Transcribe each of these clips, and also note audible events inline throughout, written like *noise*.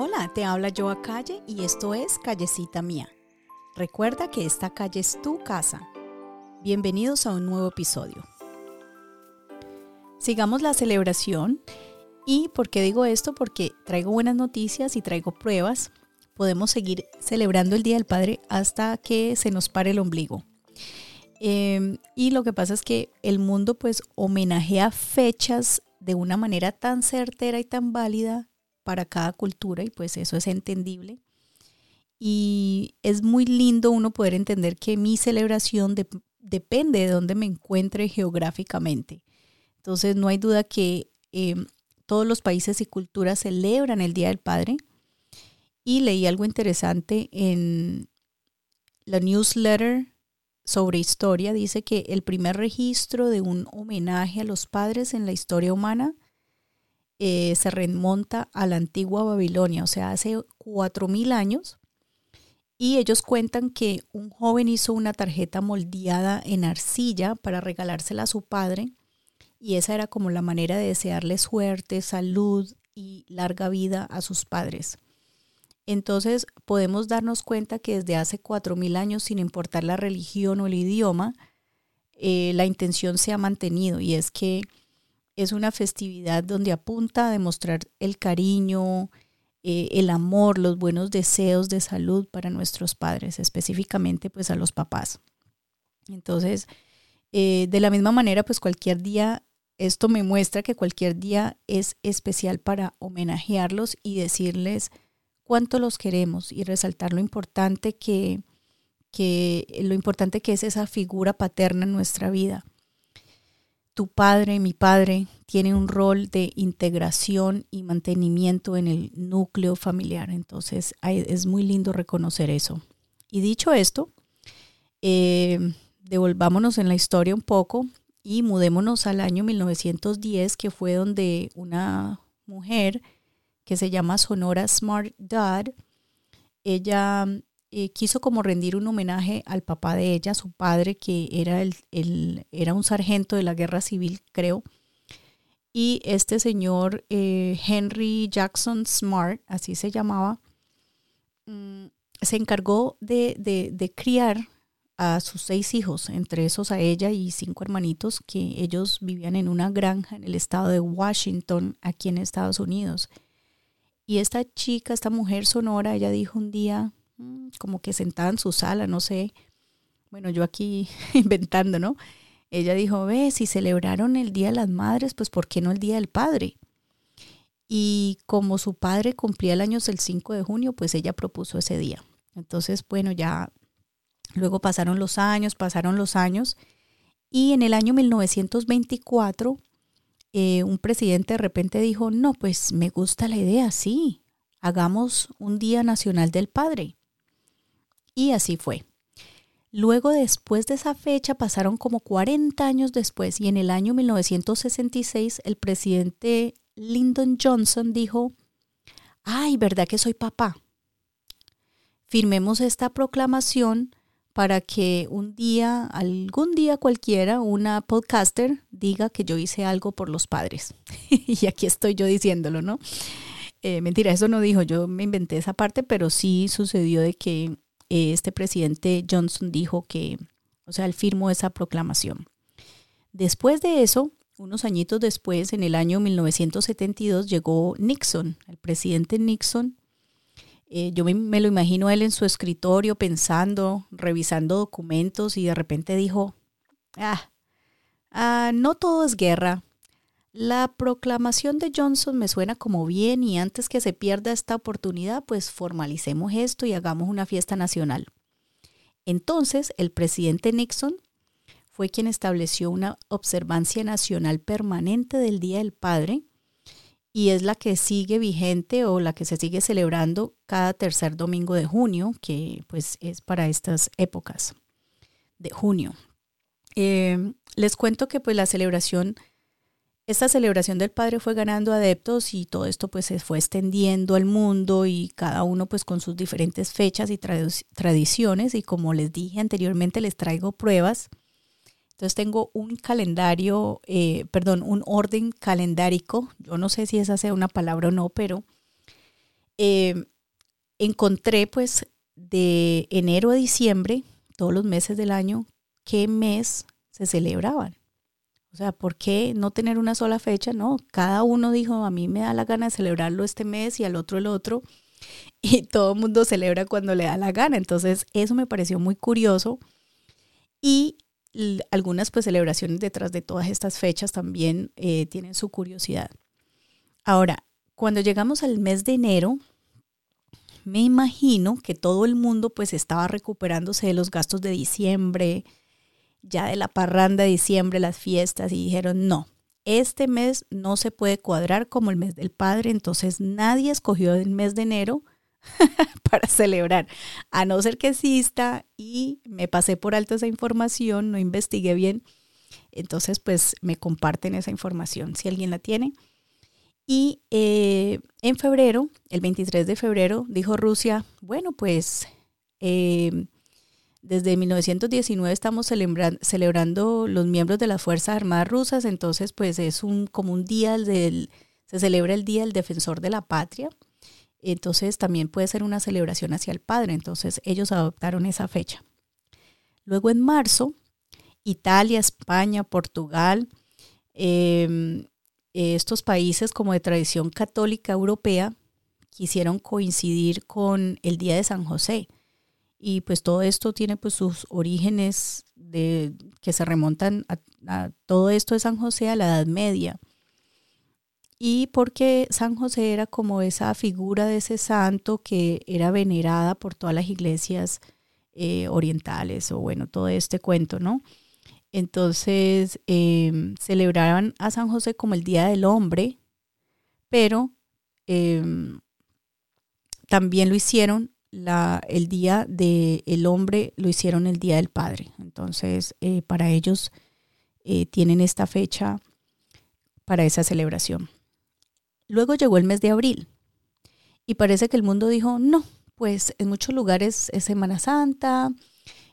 Hola, te habla Joa Calle y esto es Callecita Mía. Recuerda que esta calle es tu casa. Bienvenidos a un nuevo episodio. Sigamos la celebración y ¿por qué digo esto? Porque traigo buenas noticias y traigo pruebas. Podemos seguir celebrando el Día del Padre hasta que se nos pare el ombligo. Em, y lo que pasa es que el mundo pues homenajea fechas de una manera tan certera y tan válida para cada cultura y pues eso es entendible. Y es muy lindo uno poder entender que mi celebración depende de dónde me encuentre geográficamente. Entonces no hay duda que em, todos los países y culturas celebran el Día del Padre. Y leí algo interesante en la newsletter sobre historia. Dice que el primer registro de un homenaje a los padres en la historia humana eh, se remonta a la antigua Babilonia, o sea, hace cuatro mil años. Y ellos cuentan que un joven hizo una tarjeta moldeada en arcilla para regalársela a su padre. Y esa era como la manera de desearle suerte, salud y larga vida a sus padres. Entonces podemos darnos cuenta que desde hace cuatro mil años, sin importar la religión o el idioma, eh, la intención se ha mantenido y es que es una festividad donde apunta a demostrar el cariño, eh, el amor, los buenos deseos de salud para nuestros padres, específicamente pues a los papás. Entonces, eh, de la misma manera, pues cualquier día, esto me muestra que cualquier día es especial para homenajearlos y decirles cuánto los queremos y resaltar lo importante que, que, lo importante que es esa figura paterna en nuestra vida tu padre, mi padre, tiene un rol de integración y mantenimiento en el núcleo familiar. Entonces es muy lindo reconocer eso. Y dicho esto, eh, devolvámonos en la historia un poco y mudémonos al año 1910, que fue donde una mujer que se llama Sonora Smart Dad, ella eh, quiso como rendir un homenaje al papá de ella, su padre, que era, el, era un sargento de la guerra civil, creo. Y este señor, eh, Henry Jackson Smart, así se llamaba, mm, se encargó de, de, criar a sus seis hijos, entre esos a ella y cinco hermanitos, que ellos vivían en una granja en el estado de Washington, aquí en Estados Unidos. Y esta chica, esta mujer sonora, ella dijo un día, como que sentada en su sala, no sé. Bueno, yo aquí *laughs* inventando, ¿no? Ella dijo, ve, si celebraron el Día de las Madres, pues ¿por qué no el Día del Padre? Y como su padre cumplía el año el 5 de junio, pues ella propuso ese día. Entonces, bueno, ya luego pasaron los años, pasaron los años, y en el año 1924, eh, un presidente de repente dijo, no, pues me gusta la idea, sí, hagamos un Día Nacional del Padre. Y así fue. Luego, después de esa fecha, pasaron como 40 años después y en el año 1966 el presidente Lyndon Johnson dijo, ay, ¿verdad que soy papá? Firmemos esta proclamación para que un día, algún día cualquiera, una podcaster diga que yo hice algo por los padres. *laughs* y aquí estoy yo diciéndolo, ¿no? Eh, mentira, eso no dijo, yo me inventé esa parte, pero sí sucedió de que este presidente Johnson dijo que, o sea, él firmó esa proclamación. Después de eso, unos añitos después, en el año 1972, llegó Nixon, el presidente Nixon. Eh, yo me, lo imagino él en su escritorio pensando, revisando documentos y de repente dijo, ah, ah no todo es guerra, la proclamación de Johnson me suena como bien y antes que se pierda esta oportunidad, pues formalicemos esto y hagamos una fiesta nacional. Entonces, el presidente Nixon fue quien estableció una observancia nacional permanente del Día del Padre y es la que sigue vigente o la que se sigue celebrando cada tercer domingo de junio, que pues es para estas épocas de junio. Eh, les cuento que pues la celebración esta celebración del Padre fue ganando adeptos y todo esto pues se fue extendiendo al mundo y cada uno pues con sus diferentes fechas y tradiciones y como les dije anteriormente les traigo pruebas. Entonces tengo un calendario, eh, perdón, un orden calendárico, yo no sé si esa sea una palabra o no, pero eh, encontré pues de enero a diciembre, todos los meses del año, qué mes se celebraban. O sea, ¿por qué no tener una sola fecha? No, cada uno dijo, a mí me da la gana de celebrarlo este mes y al otro el otro. *laughs* Y todo el mundo celebra cuando le da la gana. Entonces, eso me pareció muy curioso. Y algunas pues celebraciones detrás de todas estas fechas también eh, tienen su curiosidad. Ahora, cuando llegamos al mes de enero, me imagino que todo el mundo pues estaba recuperándose de los gastos de diciembre, ya de la parranda de diciembre, las fiestas, y dijeron, no, este mes no se puede cuadrar como el mes del Padre, entonces nadie escogió el mes de enero *laughs* para celebrar, a no ser que exista y me pasé por alto esa información, no investigué bien, entonces pues me comparten esa información si alguien la tiene. Y eh, en febrero, el 23 de febrero, dijo Rusia, bueno pues eh, desde 1919 estamos celebrando los miembros de las Fuerzas Armadas rusas, entonces pues es un, como un día se celebra el Día del Defensor de la Patria, entonces también puede ser una celebración hacia el padre, entonces ellos adoptaron esa fecha. Luego en marzo, Italia, España, Portugal, em, estos países como de tradición católica europea quisieron coincidir con el Día de San José y pues todo esto tiene pues sus orígenes de, que se remontan a, todo esto de San José a la Edad Media. Y porque San José era como esa figura de ese santo que era venerada por todas las iglesias eh, orientales o bueno, todo este cuento, ¿no? Entonces em, celebraban a San José como el Día del Hombre, pero em, también lo hicieron el día del hombre lo hicieron el día del padre. Entonces, eh, para ellos eh, tienen esta fecha para esa celebración. Luego llegó el mes de abril y parece que el mundo dijo, no, pues en muchos lugares es Semana Santa,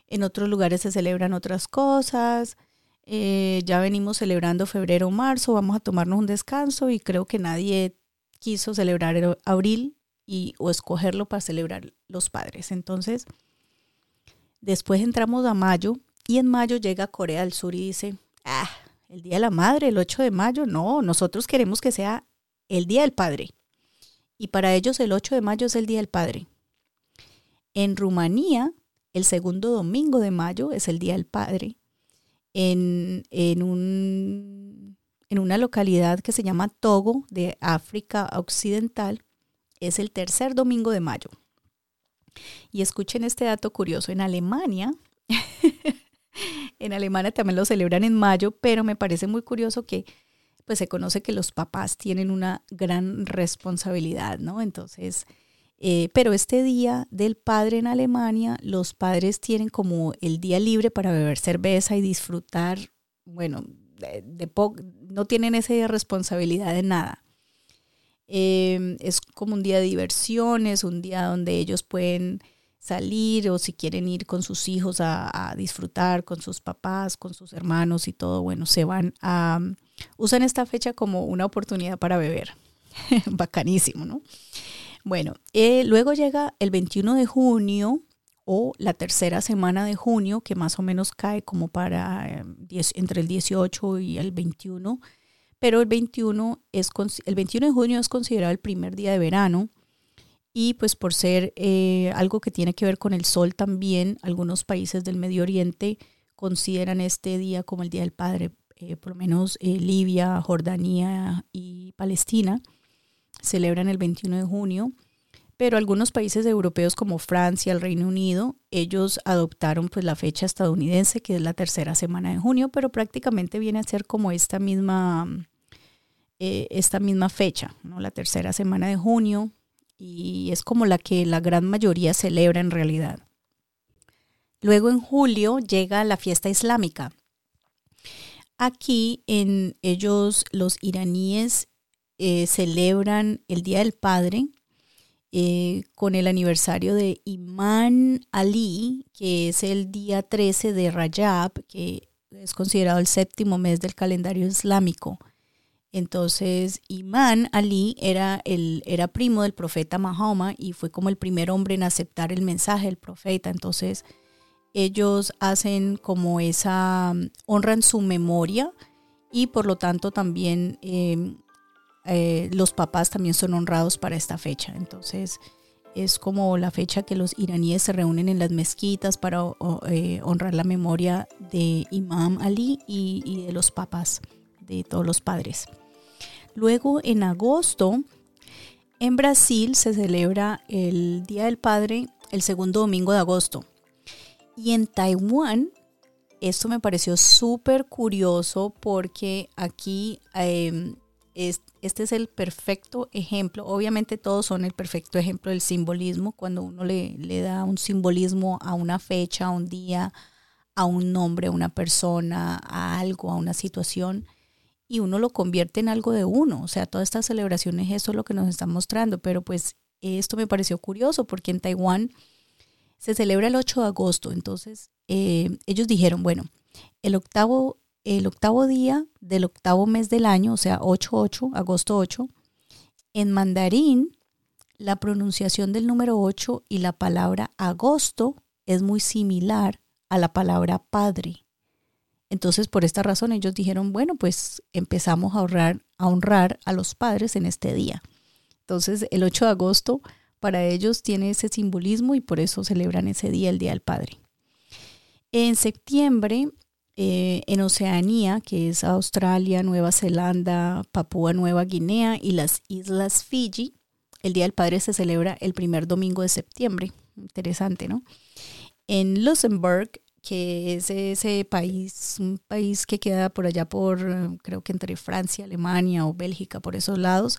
en otros lugares se celebran otras cosas, eh, ya venimos celebrando febrero marzo, vamos a tomarnos un descanso y creo que nadie quiso celebrar abril y, o escogerlo para celebrar los padres. Entonces, después entramos a mayo y en mayo llega Corea del Sur y dice, ah, el Día de la Madre, el 8 de mayo, no, nosotros queremos que sea el Día del Padre. Y para ellos el 8 de mayo es el Día del Padre. En Rumanía, el segundo domingo de mayo es el Día del Padre. En, en, un, en una localidad que se llama Togo, de África Occidental, es el tercer domingo de mayo. Y escuchen este dato curioso, en Alemania, *laughs* en Alemania también lo celebran en mayo, pero me parece muy curioso que pues se conoce que los papás tienen una gran responsabilidad, ¿no? Entonces, eh, pero este día del padre en Alemania, los padres tienen como el día libre para beber cerveza y disfrutar, bueno, de, de no tienen esa responsabilidad de nada. Em, es como un día de diversiones, un día donde ellos pueden salir o si quieren ir con sus hijos a, disfrutar con sus papás, con sus hermanos y todo, bueno, se van a, usan esta fecha como una oportunidad para beber. *laughs* Bacanísimo, ¿no? Bueno, eh, luego llega el 21 de junio o la tercera semana de junio, que más o menos cae como para eh, entre el 18 y el 21 pero el 21, es, el 21 de junio es considerado el primer día de verano y pues por ser eh, algo que tiene que ver con el sol también, algunos países del Medio Oriente consideran este día como el Día del Padre, eh, por lo menos eh, Libia, Jordania y Palestina celebran el 21 de junio, pero algunos países europeos como Francia, el Reino Unido, ellos adoptaron pues la fecha estadounidense que es la tercera semana de junio, pero prácticamente viene a ser como esta misma eh, esta misma fecha, ¿no? la tercera semana de junio, y es como la que la gran mayoría celebra en realidad. Luego en julio llega la fiesta islámica. Aquí en ellos los iraníes eh, celebran el Día del Padre eh, con el aniversario de Imán Ali, que es el día 13 de Rajab, que es considerado el séptimo mes del calendario islámico. Entonces, Imán Ali era, el, era primo del profeta Mahoma y fue como el primer hombre en aceptar el mensaje del profeta. Entonces, ellos hacen como esa, honran su memoria y por lo tanto también em, eh, los papás también son honrados para esta fecha. Entonces, es como la fecha que los iraníes se reúnen en las mezquitas para eh, honrar la memoria de Imam Ali y, y de los papás, de todos los padres. Luego, en agosto, en Brasil se celebra el Día del Padre el segundo domingo de agosto. Y en Taiwán, esto me pareció súper curioso porque aquí em, este es el perfecto ejemplo. Obviamente todos son el perfecto ejemplo del simbolismo. Cuando uno le, le da un simbolismo a una fecha, a un día, a un nombre, a una persona, a algo, a una situación y uno lo convierte en algo de uno. O sea, todas estas celebraciones, eso es lo que nos están mostrando. Pero pues esto me pareció curioso porque en Taiwán se celebra el 8 de agosto. Entonces, eh, ellos dijeron, bueno, el octavo, el octavo día del octavo mes del año, o sea, 8-8, agosto 8, en mandarín, la pronunciación del número 8 y la palabra agosto es muy similar a la palabra padre. Entonces, por esta razón, ellos dijeron, bueno, pues empezamos a, honrar a los padres en este día. Entonces, el 8 de agosto para ellos tiene ese simbolismo y por eso celebran ese día, el Día del Padre. En septiembre, eh, en Oceanía, que es Australia, Nueva Zelanda, Papúa Nueva Guinea y las Islas Fiji, el Día del Padre se celebra el primer domingo de septiembre. Interesante, ¿no? En Luxembourg, que es ese país, un país que queda por allá por, creo que entre Francia, Alemania o Bélgica, por esos lados.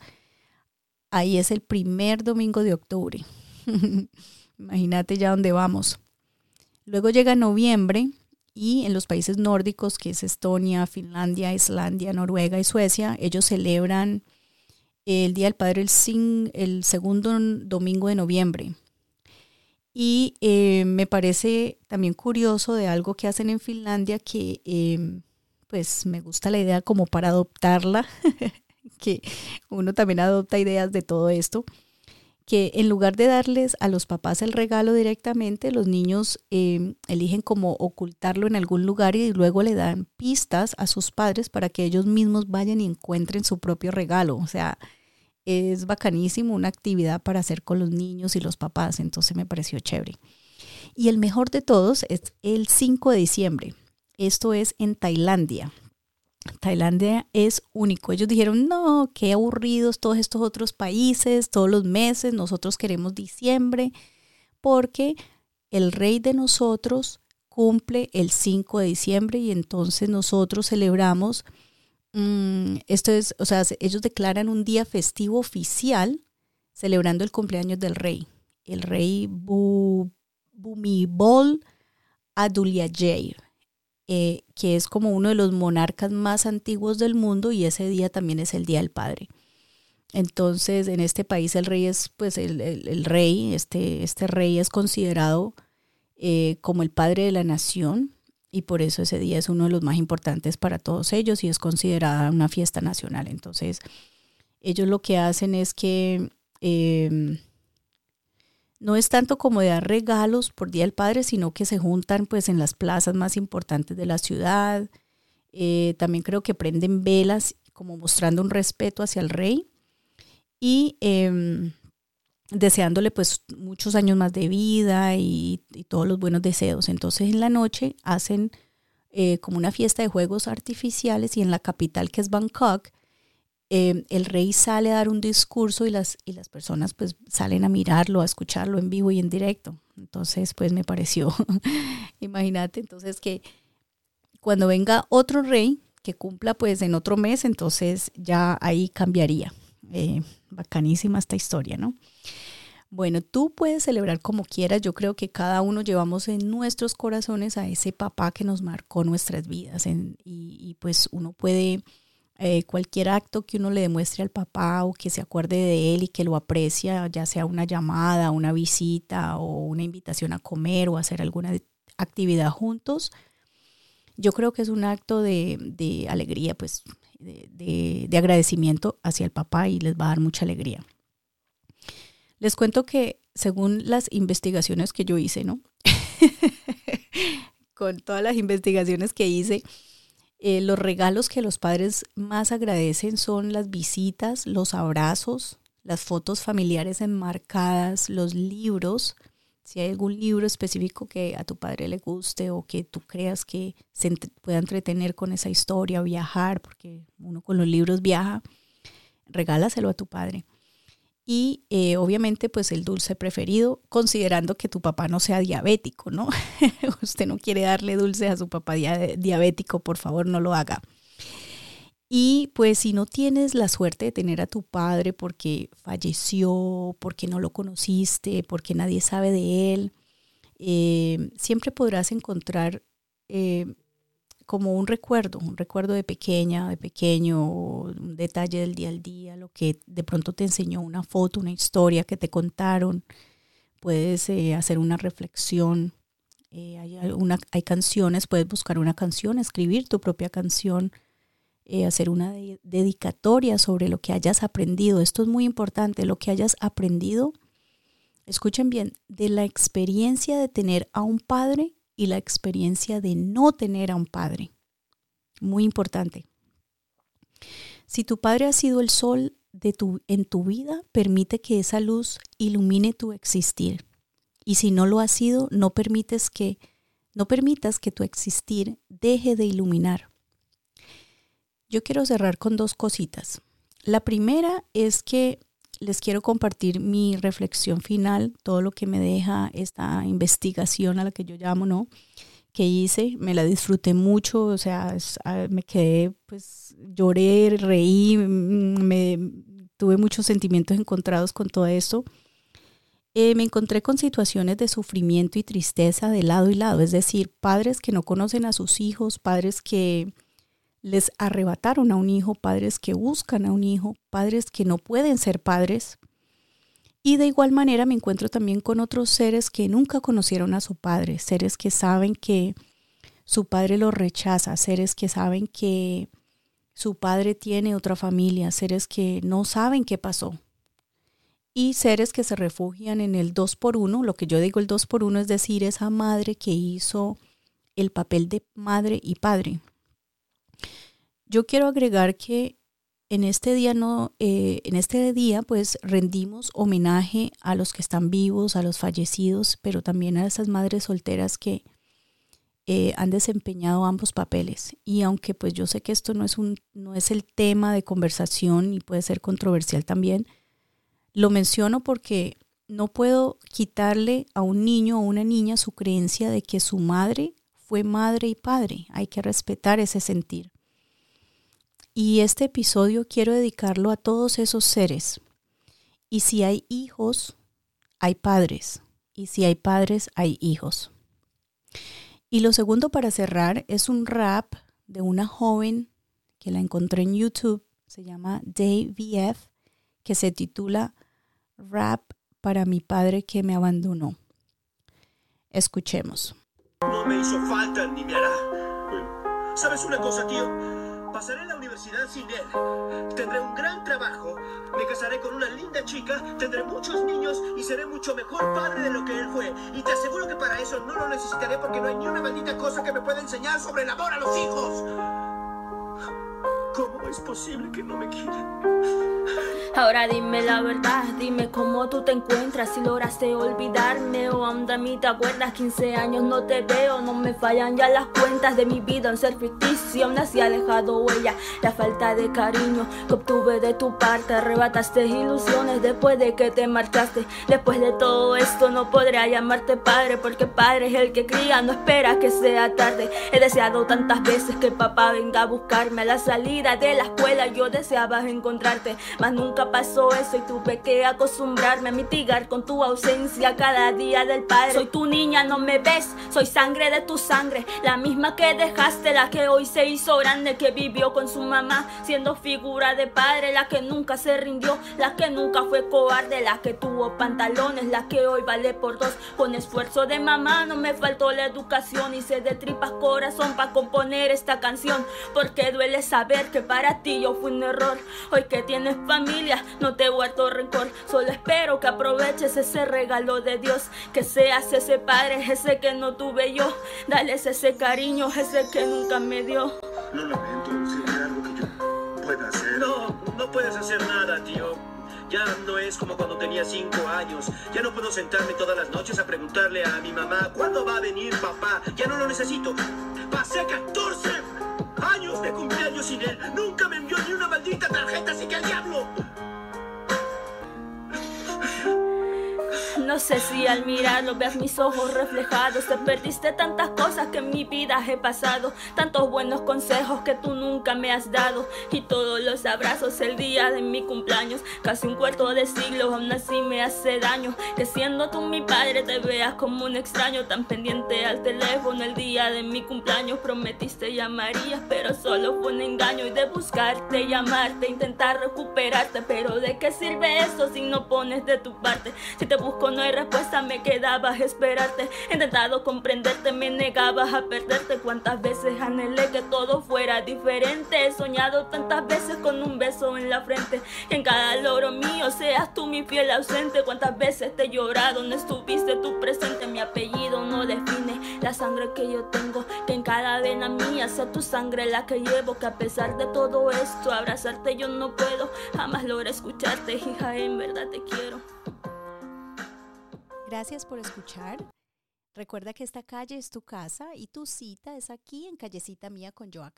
Ahí es el primer domingo de octubre. *laughs* Imagínate ya dónde vamos. Luego llega noviembre y en los países nórdicos, que es Estonia, Finlandia, Islandia, Noruega y Suecia, ellos celebran el Día del Padre el, el segundo domingo de noviembre. Y eh, me parece también curioso de algo que hacen en Finlandia que em, pues me gusta la idea como para adoptarla, *laughs* que uno también adopta ideas de todo esto, que en lugar de darles a los papás el regalo directamente, los niños em, eligen como ocultarlo en algún lugar y luego le dan pistas a sus padres para que ellos mismos vayan y encuentren su propio regalo. O sea, es bacanísimo, una actividad para hacer con los niños y los papás, entonces me pareció chévere. Y el mejor de todos es el 5 de diciembre. Esto es en Tailandia. Tailandia es único. Ellos dijeron, no, qué aburridos todos estos otros países, todos los meses, nosotros queremos diciembre, porque el rey de nosotros cumple el 5 de diciembre y entonces nosotros celebramos Mm, esto es, o sea, ellos declaran un día festivo oficial celebrando el cumpleaños del rey, el rey Bumibol Adulyadej, eh, que es como uno de los monarcas más antiguos del mundo y ese día también es el Día del Padre. Entonces, en este país el rey es, pues, el, rey, este, este rey es considerado eh, como el padre de la nación y por eso ese día es uno de los más importantes para todos ellos y es considerada una fiesta nacional. Entonces, ellos lo que hacen es que em, no es tanto como de dar regalos por Día del Padre, sino que se juntan pues en las plazas más importantes de la ciudad. Eh, también creo que prenden velas como mostrando un respeto hacia el rey. Y em, deseándole pues muchos años más de vida y, todos los buenos deseos. Entonces en la noche hacen eh, como una fiesta de juegos artificiales y en la capital que es Bangkok, eh, el rey sale a dar un discurso y las, y las personas pues salen a mirarlo, a escucharlo en vivo y en directo. Entonces pues me pareció, *laughs* imagínate, entonces que cuando venga otro rey que cumpla pues en otro mes, entonces ya ahí cambiaría. Eh, bacanísima esta historia, ¿no? Bueno, tú puedes celebrar como quieras. Yo creo que cada uno llevamos en nuestros corazones a ese papá que nos marcó nuestras vidas. y, pues uno puede, eh, cualquier acto que uno le demuestre al papá o que se acuerde de él y que lo aprecia, ya sea una llamada, una visita o una invitación a comer o hacer alguna actividad juntos, yo creo que es un acto de, de alegría, pues de, agradecimiento hacia el papá y les va a dar mucha alegría. Les cuento que según las investigaciones que yo hice, ¿no? *laughs* Con todas las investigaciones que hice, eh, los regalos que los padres más agradecen son las visitas, los abrazos, las fotos familiares enmarcadas, los libros, si hay algún libro específico que a tu padre le guste o que tú creas que se pueda entretener con esa historia, viajar, porque uno con los libros viaja, regálaselo a tu padre. Y eh, obviamente pues el dulce preferido, considerando que tu papá no sea diabético, ¿no? *laughs* Usted no quiere darle dulce a su papá diabético, por favor no lo haga. Y pues si no tienes la suerte de tener a tu padre porque falleció, porque no lo conociste, porque nadie sabe de él, eh, siempre podrás encontrar eh, como un recuerdo, un recuerdo de pequeña, de pequeño, un detalle del día al día, lo que de pronto te enseñó una foto, una historia que te contaron. Puedes eh, hacer una reflexión. hay, hay canciones, puedes buscar una canción, escribir tu propia canción eh, hacer una dedicatoria sobre lo que hayas aprendido. Esto es muy importante, lo que hayas aprendido. Escuchen bien, de la experiencia de tener a un padre y la experiencia de no tener a un padre. Muy importante. Si tu padre ha sido el sol de tu, en tu vida, permite que esa luz ilumine tu existir. Y si no lo ha sido, no permites que no permitas que tu existir deje de iluminar. Yo quiero cerrar con dos cositas. La primera es que les quiero compartir mi reflexión final, todo lo que me deja esta investigación a la que yo llamo, ¿no? Que hice, me la disfruté mucho, o sea, ah, me quedé, pues lloré, reí, mm, me tuve muchos sentimientos encontrados con todo esto. Eh, me encontré con situaciones de sufrimiento y tristeza de lado y lado, es decir, padres que no conocen a sus hijos, padres que les arrebataron a un hijo, padres que buscan a un hijo, padres que no pueden ser padres. Y de igual manera me encuentro también con otros seres que nunca conocieron a su padre, seres que saben que su padre los rechaza, seres que saben que su padre tiene otra familia, seres que no saben qué pasó. Y seres que se refugian en el dos por uno, lo que yo digo el dos por uno es decir, esa madre que hizo el papel de madre y padre. Yo quiero agregar que en este día no, eh, en este día pues rendimos homenaje a los que están vivos, a los fallecidos, pero también a esas madres solteras que eh, han desempeñado ambos papeles. Y aunque pues yo sé que esto no es un, no es el tema de conversación y puede ser controversial también, lo menciono porque no puedo quitarle a un niño o una niña su creencia de que su madre fue madre y padre. Hay que respetar ese sentir. Y este episodio quiero dedicarlo a todos esos seres. Y si hay hijos, hay padres. Y si hay padres, hay hijos. Y lo segundo para cerrar es un rap de una joven que la encontré en YouTube. Se llama DayVF, que se titula Rap para mi padre que me abandonó. Escuchemos. No me hizo falta ni me hará. ¿Sabes una cosa, tío? Pasaré la universidad sin él. Tendré un gran trabajo. Me casaré con una linda chica. Tendré muchos niños y seré mucho mejor padre de lo que él fue. Y te aseguro que para eso no lo necesitaré porque no hay ni una maldita cosa que me pueda enseñar sobre el amor a los hijos. ¿Cómo es posible que no me quieran? Ahora dime la verdad, dime cómo tú te encuentras, si lograste olvidarme o aún de mí te acuerdas, 15 años no te veo, no me fallan ya las cuentas de mi vida. En ser ficticio, aún así ha dejado huella, la falta de cariño que obtuve de tu parte, arrebataste ilusiones después de que te marchaste, después de todo esto no podré llamarte padre, porque padre es el que cría, no espera que sea tarde, he deseado tantas veces que el papá venga a buscarme a la salida de la escuela, yo deseaba encontrarte, mas nunca pasó eso y tuve que acostumbrarme a mitigar con tu ausencia cada día del padre. Soy tu niña, no me ves, soy sangre de tu sangre, la misma que dejaste, la que hoy se hizo grande, que vivió con su mamá, siendo figura de padre, la que nunca se rindió, la que nunca fue cobarde, la que tuvo pantalones, la que hoy vale por dos. Con esfuerzo de mamá no me faltó la educación, hice de tripas corazón para componer esta canción, porque duele saber que para ti yo fui un error. Hoy que tienes familia, no te guardo rencor, solo espero que aproveches ese regalo de Dios, que seas ese padre, ese que no tuve yo, dales ese cariño, ese que nunca me dio. Lo lamento, sería algo que yo pueda hacer. No, no puedes hacer nada, tío. Ya no es como cuando tenía cinco años. Ya no puedo sentarme todas las noches a preguntarle a mi mamá cuándo va a venir papá. Ya no lo necesito. Pasé 14 años de cumpleaños sin él. Nunca me envió ni una maldita tarjeta, así que al diablo. No sé si al mirarlo veas mis ojos reflejados. Te perdiste tantas cosas que en mi vida he pasado. Tantos buenos consejos que tú nunca me has dado. Y todos los abrazos el día de mi cumpleaños. Casi un cuarto de siglo, aún así me hace daño. Que siendo tú mi padre te veas como un extraño. Tan pendiente al teléfono el día de mi cumpleaños. Prometiste llamarías, pero solo fue un engaño. Y de buscarte, llamarte, intentar recuperarte. Pero ¿de qué sirve eso si no pones de tu parte? Si te busco no hay respuesta, me quedabas a esperarte. Intentado comprenderte, me negabas a perderte. Cuántas veces anhelé que todo fuera diferente. He soñado tantas veces con un beso en la frente. Que en cada logro mío seas tú mi fiel ausente. Cuántas veces te he llorado, no estuviste tú presente. Mi apellido no define la sangre que yo tengo. Que en cada vena mía sea tu sangre la que llevo. Que a pesar de todo esto, abrazarte yo no puedo. Jamás logré escucharte, hija, en verdad te quiero. Gracias por escuchar. Recuerda que esta calle es tu casa y tu cita es aquí en Callecita Mía con Joa.